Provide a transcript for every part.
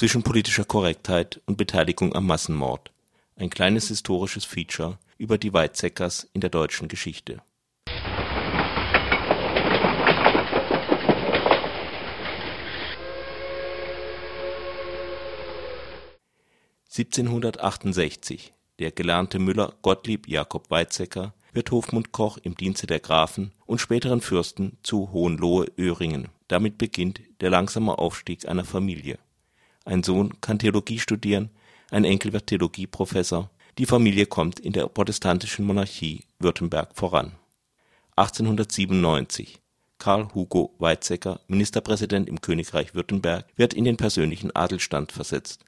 zwischen politischer Korrektheit und Beteiligung am Massenmord. Ein kleines historisches Feature über die Weizsäckers in der deutschen Geschichte. (1768) Der gelernte Müller Gottlieb Jakob Weizsäcker wird Hofmundkoch im Dienste der Grafen und späteren Fürsten zu Hohenlohe-Öhringen. Damit beginnt der langsame Aufstieg einer Familie. Ein Sohn kann Theologie studieren, ein Enkel wird Theologieprofessor, die Familie kommt in der protestantischen Monarchie Württemberg voran. 1897 Karl Hugo Weizsäcker, Ministerpräsident im Königreich Württemberg, wird in den persönlichen Adelsstand versetzt.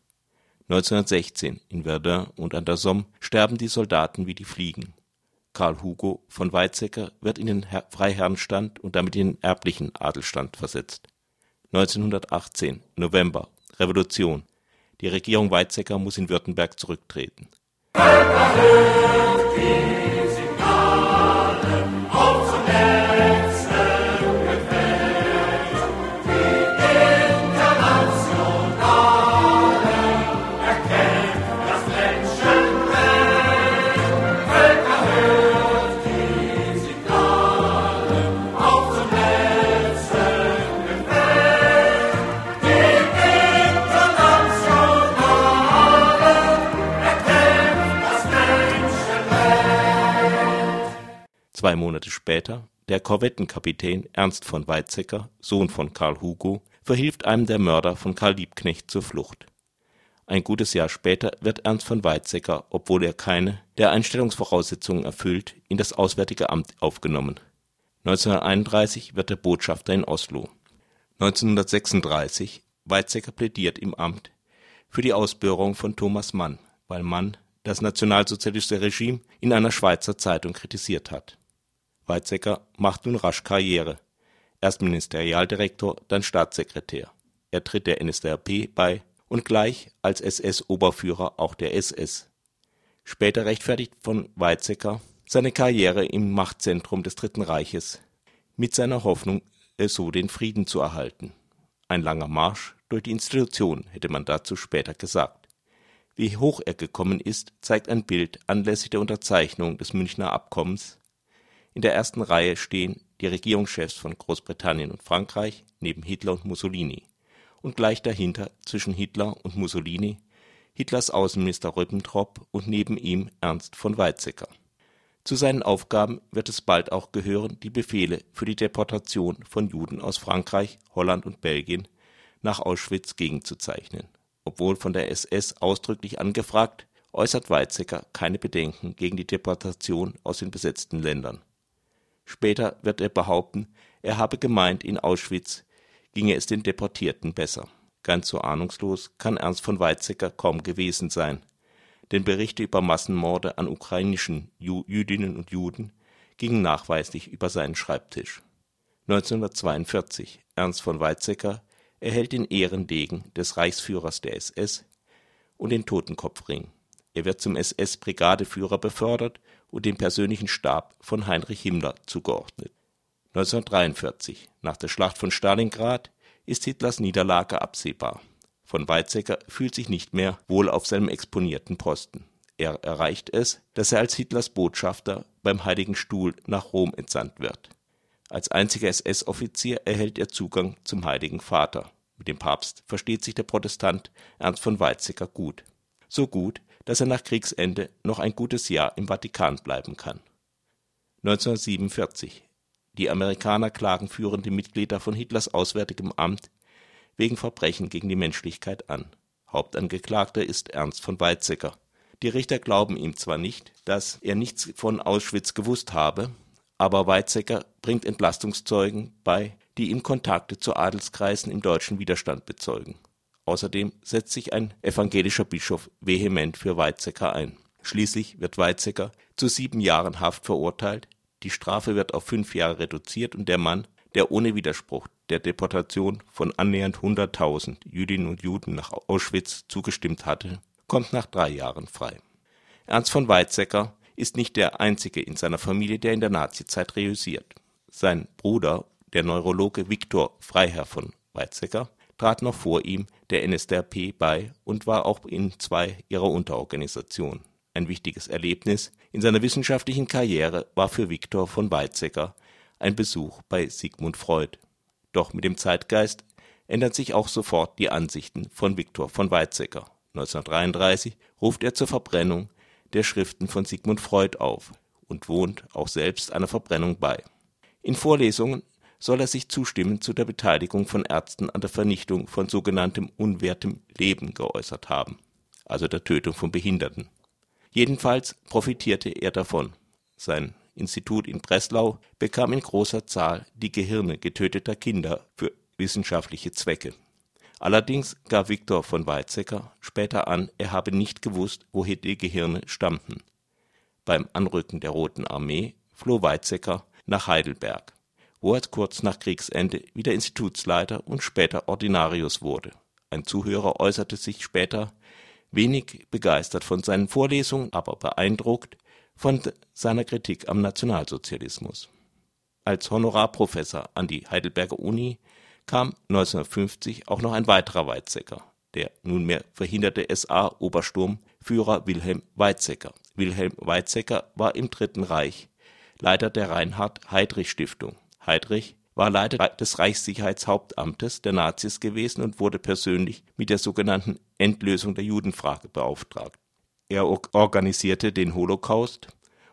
1916 in Verdun und an der Somme sterben die Soldaten wie die Fliegen Karl Hugo von Weizsäcker wird in den Freiherrenstand und damit in den erblichen Adelsstand versetzt. 1918 November Revolution Die Regierung Weizsäcker muss in Württemberg zurücktreten. Zwei Monate später, der Korvettenkapitän Ernst von Weizsäcker, Sohn von Karl Hugo, verhilft einem der Mörder von Karl Liebknecht zur Flucht. Ein gutes Jahr später wird Ernst von Weizsäcker, obwohl er keine der Einstellungsvoraussetzungen erfüllt, in das Auswärtige Amt aufgenommen. 1931 wird er Botschafter in Oslo. 1936 Weizsäcker plädiert im Amt für die Ausbürgerung von Thomas Mann, weil Mann das nationalsozialistische Regime in einer Schweizer Zeitung kritisiert hat Weizsäcker macht nun rasch Karriere: erst Ministerialdirektor, dann Staatssekretär. Er tritt der NSDAP bei und gleich als SS-Oberführer auch der SS. Später rechtfertigt von Weizsäcker seine Karriere im Machtzentrum des Dritten Reiches mit seiner Hoffnung, so den Frieden zu erhalten. Ein langer Marsch durch die Institutionen, hätte man dazu später gesagt. Wie hoch er gekommen ist, zeigt ein Bild anlässlich der Unterzeichnung des Münchner Abkommens in der ersten Reihe stehen die Regierungschefs von Großbritannien und Frankreich neben Hitler und Mussolini und gleich dahinter zwischen Hitler und Mussolini Hitlers Außenminister Ribbentrop und neben ihm Ernst von Weizsäcker. Zu seinen Aufgaben wird es bald auch gehören, die Befehle für die Deportation von Juden aus Frankreich, Holland und Belgien nach Auschwitz gegenzuzeichnen. Obwohl von der SS ausdrücklich angefragt, äußert Weizsäcker keine Bedenken gegen die Deportation aus den besetzten Ländern Später wird er behaupten, er habe gemeint, in Auschwitz ginge es den Deportierten besser. Ganz so ahnungslos kann Ernst von Weizsäcker kaum gewesen sein, denn Berichte über Massenmorde an ukrainischen Jüdinnen und Juden gingen nachweislich über seinen Schreibtisch. 1942 Ernst von Weizsäcker erhält den Ehrendegen des Reichsführers der SS und den Totenkopfring. Er wird zum SS-Brigadeführer befördert und dem persönlichen Stab von Heinrich Himmler zugeordnet. 1943, nach der Schlacht von Stalingrad, ist Hitlers Niederlage absehbar. Von Weizsäcker fühlt sich nicht mehr wohl auf seinem exponierten Posten. Er erreicht es, dass er als Hitlers Botschafter beim Heiligen Stuhl nach Rom entsandt wird. Als einziger SS-Offizier erhält er Zugang zum Heiligen Vater. Mit dem Papst versteht sich der Protestant Ernst von Weizsäcker gut. So gut, dass er nach Kriegsende noch ein gutes Jahr im Vatikan bleiben kann. 1947 Die Amerikaner klagen führende Mitglieder von Hitlers Auswärtigem Amt wegen Verbrechen gegen die Menschlichkeit an. Hauptangeklagter ist Ernst von Weizsäcker. Die Richter glauben ihm zwar nicht, dass er nichts von Auschwitz gewusst habe, aber Weizsäcker bringt Entlastungszeugen bei, die ihm Kontakte zu Adelskreisen im deutschen Widerstand bezeugen Außerdem setzt sich ein evangelischer Bischof vehement für Weizsäcker ein. Schließlich wird Weizsäcker zu sieben Jahren Haft verurteilt, die Strafe wird auf fünf Jahre reduziert und der Mann, der ohne Widerspruch der Deportation von annähernd 100.000 Jüdinnen und Juden nach Auschwitz zugestimmt hatte, kommt nach drei Jahren frei. Ernst von Weizsäcker ist nicht der einzige in seiner Familie, der in der Nazizeit reüssiert. Sein Bruder, der Neurologe Viktor Freiherr von Weizsäcker trat noch vor ihm der NSDAP bei und war auch in zwei ihrer Unterorganisationen. Ein wichtiges Erlebnis in seiner wissenschaftlichen Karriere war für Viktor von Weizsäcker ein Besuch bei Sigmund Freud. Doch mit dem Zeitgeist ändern sich auch sofort die Ansichten von Viktor von Weizsäcker. 1933 ruft er zur Verbrennung der Schriften von Sigmund Freud auf und wohnt auch selbst einer Verbrennung bei. In Vorlesungen soll er sich zustimmend zu der Beteiligung von Ärzten an der Vernichtung von sogenanntem unwertem Leben geäußert haben, also der Tötung von Behinderten. Jedenfalls profitierte er davon. Sein Institut in Breslau bekam in großer Zahl die Gehirne getöteter Kinder für wissenschaftliche Zwecke. Allerdings gab Viktor von Weizsäcker später an, er habe nicht gewusst, woher die Gehirne stammten. Beim Anrücken der Roten Armee floh Weizsäcker nach Heidelberg, wo er kurz nach Kriegsende wieder Institutsleiter und später Ordinarius wurde. Ein Zuhörer äußerte sich später wenig begeistert von seinen Vorlesungen, aber beeindruckt von seiner Kritik am Nationalsozialismus. Als Honorarprofessor an die Heidelberger Uni kam 1950 auch noch ein weiterer Weizsäcker, der nunmehr verhinderte SA-Obersturmführer Wilhelm Weizsäcker. Wilhelm Weizsäcker war im Dritten Reich Leiter der Reinhard-Heydrich-Stiftung. Heydrich war Leiter des Reichssicherheitshauptamtes der Nazis gewesen und wurde persönlich mit der sogenannten Endlösung der Judenfrage beauftragt. Er organisierte den Holocaust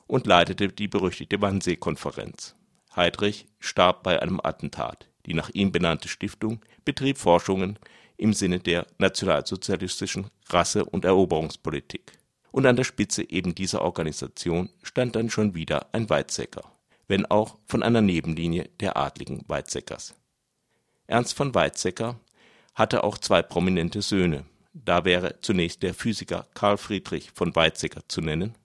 und leitete die berüchtigte Wannsee-Konferenz. Heydrich starb bei einem Attentat. Die nach ihm benannte Stiftung betrieb Forschungen im Sinne der nationalsozialistischen Rasse- und Eroberungspolitik. Und an der Spitze eben dieser Organisation stand dann schon wieder ein Weizsäcker, wenn auch von einer Nebenlinie der adligen Weizsäckers. Ernst von Weizsäcker hatte auch zwei prominente Söhne. Da wäre zunächst der Physiker Carl Friedrich von Weizsäcker zu nennen.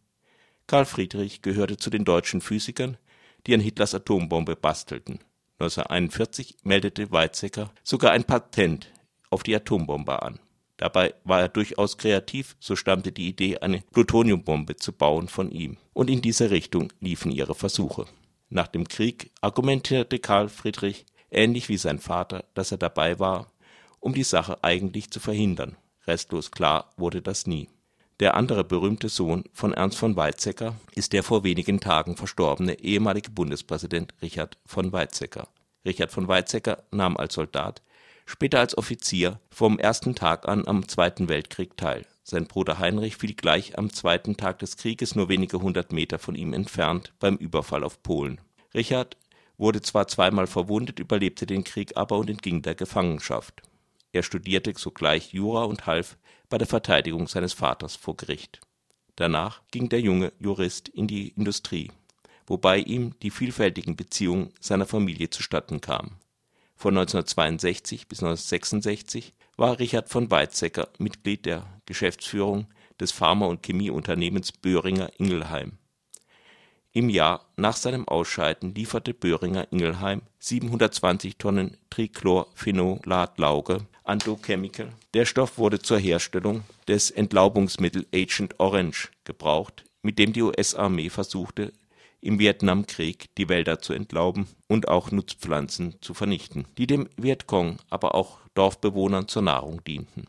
Carl Friedrich gehörte zu den deutschen Physikern, die an Hitlers Atombombe bastelten 1941 meldete Weizsäcker sogar ein Patent auf die Atombombe an. Dabei war er durchaus kreativ, so stammte die Idee, eine Plutoniumbombe zu bauen, von ihm, und in diese Richtung liefen ihre Versuche. Nach dem Krieg argumentierte Karl Friedrich, ähnlich wie sein Vater, dass er dabei war, um die Sache eigentlich zu verhindern. Restlos klar wurde das nie der andere berühmte Sohn von Ernst von Weizsäcker ist der vor wenigen Tagen verstorbene ehemalige Bundespräsident Richard von Weizsäcker. Richard von Weizsäcker nahm als Soldat, später als Offizier vom ersten Tag an am Zweiten Weltkrieg teil. Sein Bruder Heinrich fiel gleich am zweiten Tag des Krieges nur wenige hundert Meter von ihm entfernt beim Überfall auf Polen. Richard wurde zwar zweimal verwundet, überlebte den Krieg aber und entging der Gefangenschaft. Er studierte sogleich Jura und half bei der Verteidigung seines Vaters vor Gericht. Danach ging der junge Jurist in die Industrie, wobei ihm die vielfältigen Beziehungen seiner Familie zustatten kamen. Von 1962 bis 1966 war Richard von Weizsäcker Mitglied der Geschäftsführung des Pharma und Chemieunternehmens Böhringer Ingelheim im Jahr nach seinem Ausscheiden lieferte Böhringer Ingelheim 720 Tonnen Trichlorphenolat-Lauge an Dow Chemical. Der Stoff wurde zur Herstellung des Entlaubungsmittel Agent Orange gebraucht, mit dem die US-Armee versuchte, im Vietnamkrieg die Wälder zu entlauben und auch Nutzpflanzen zu vernichten, die dem Vietcong, aber auch Dorfbewohnern zur Nahrung dienten.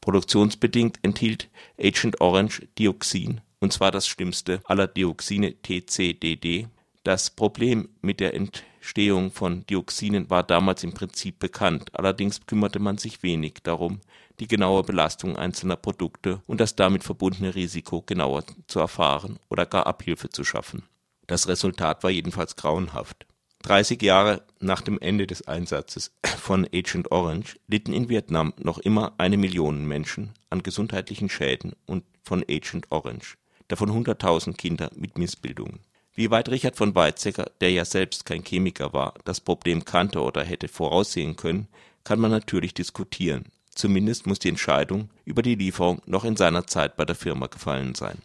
Produktionsbedingt enthielt Agent Orange Dioxin und zwar das schlimmste aller Dioxine TCDD. Das Problem mit der Entstehung von Dioxinen war damals im Prinzip bekannt, allerdings kümmerte man sich wenig darum, die genaue Belastung einzelner Produkte und das damit verbundene Risiko genauer zu erfahren oder gar Abhilfe zu schaffen. Das Resultat war jedenfalls grauenhaft. 30 Jahre nach dem Ende des Einsatzes von Agent Orange litten in Vietnam noch immer eine Million Menschen an gesundheitlichen Schäden und von Agent Orange davon 100.000 Kinder mit Missbildungen. Wie weit Richard von Weizsäcker, der ja selbst kein Chemiker war, das Problem kannte oder hätte voraussehen können, kann man natürlich diskutieren. Zumindest muss die Entscheidung über die Lieferung noch in seiner Zeit bei der Firma gefallen sein.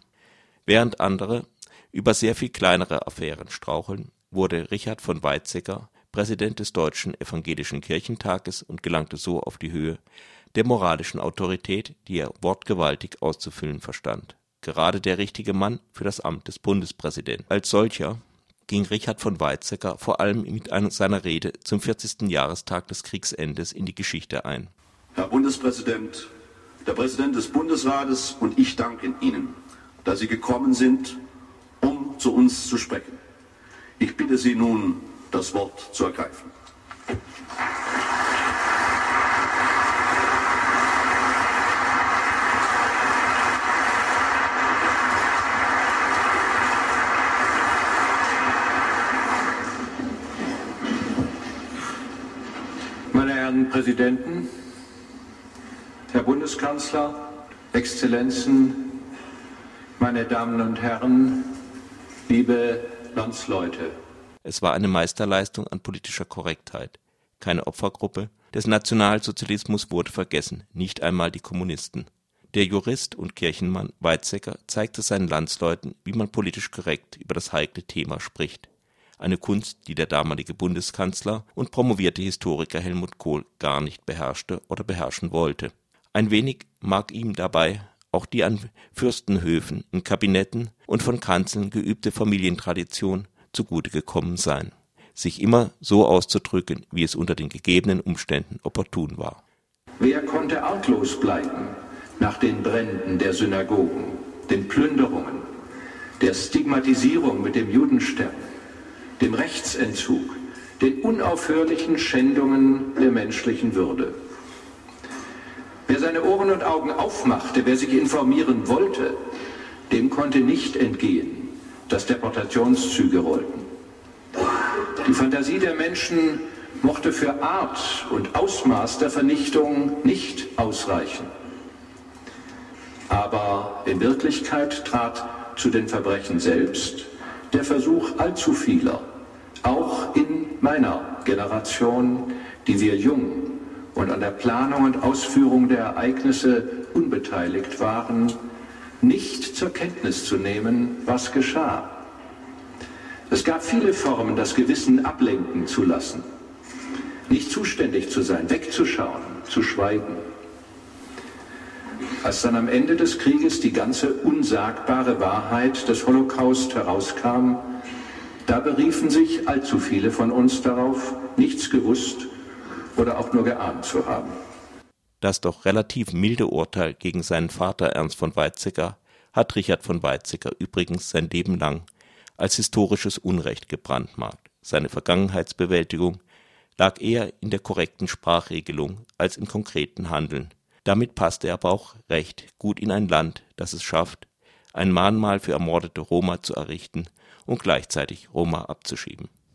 Während andere über sehr viel kleinere Affären straucheln, wurde Richard von Weizsäcker Präsident des Deutschen Evangelischen Kirchentages und gelangte so auf die Höhe der moralischen Autorität, die er wortgewaltig auszufüllen verstand gerade der richtige Mann für das Amt des Bundespräsidenten. Als solcher ging Richard von Weizsäcker vor allem mit seiner Rede zum 40. Jahrestag des Kriegsendes in die Geschichte ein. Herr Bundespräsident, der Präsident des Bundesrates und ich danken Ihnen, dass Sie gekommen sind, zu uns zu sprechen. Ich bitte Sie nun, das Wort zu ergreifen. Meine Herren Präsidenten, Herr Bundeskanzler, Exzellenzen, meine Damen und Herren, liebe Landsleute. Es war eine Meisterleistung an politischer Korrektheit. Keine Opfergruppe des Nationalsozialismus wurde vergessen, nicht einmal die Kommunisten. Der Jurist und Kirchenmann Weizsäcker zeigte seinen Landsleuten, wie man politisch korrekt über das heikle Thema spricht. Eine Kunst, die der damalige Bundeskanzler und promovierte Historiker Helmut Kohl gar nicht beherrschte oder beherrschen wollte. Ein wenig mag ihm dabei auch die an Fürstenhöfen, in Kabinetten und von Kanzeln geübte Familientradition zugute gekommen sein, sich immer so auszudrücken, wie es unter den gegebenen Umständen opportun war. Wer konnte arglos bleiben nach den Bränden der Synagogen, den Plünderungen, der Stigmatisierung mit dem Judenstern, dem Rechtsentzug, den unaufhörlichen Schändungen der menschlichen Würde? Wer seine Ohren und Augen aufmachte, wer sich informieren wollte, dem konnte nicht entgehen, dass Deportationszüge rollten. Die Fantasie der Menschen mochte für Art und Ausmaß der Vernichtung nicht ausreichen. Aber in Wirklichkeit trat zu den Verbrechen selbst der Versuch allzu vieler, auch in meiner Generation, die wir jung und an der Planung und Ausführung der Ereignisse unbeteiligt waren, nicht zur Kenntnis zu nehmen, was geschah. Es gab viele Formen, das Gewissen ablenken zu lassen, nicht zuständig zu sein, wegzuschauen, zu schweigen. Als dann am Ende des Krieges die ganze unsagbare Wahrheit des Holocaust herauskam, da beriefen sich allzu viele von uns darauf, nichts gewusst oder auch nur geahnt zu haben. Das doch relativ milde Urteil gegen seinen Vater Ernst von Weizsäcker hat Richard von Weizsäcker übrigens sein Leben lang als historisches Unrecht gebrandmarkt. Seine Vergangenheitsbewältigung lag eher in der korrekten Sprachregelung als im konkreten Handeln. Damit passte er aber auch recht gut in ein Land, das es schafft, ein Mahnmal für ermordete Roma zu errichten und gleichzeitig Roma abzuschieben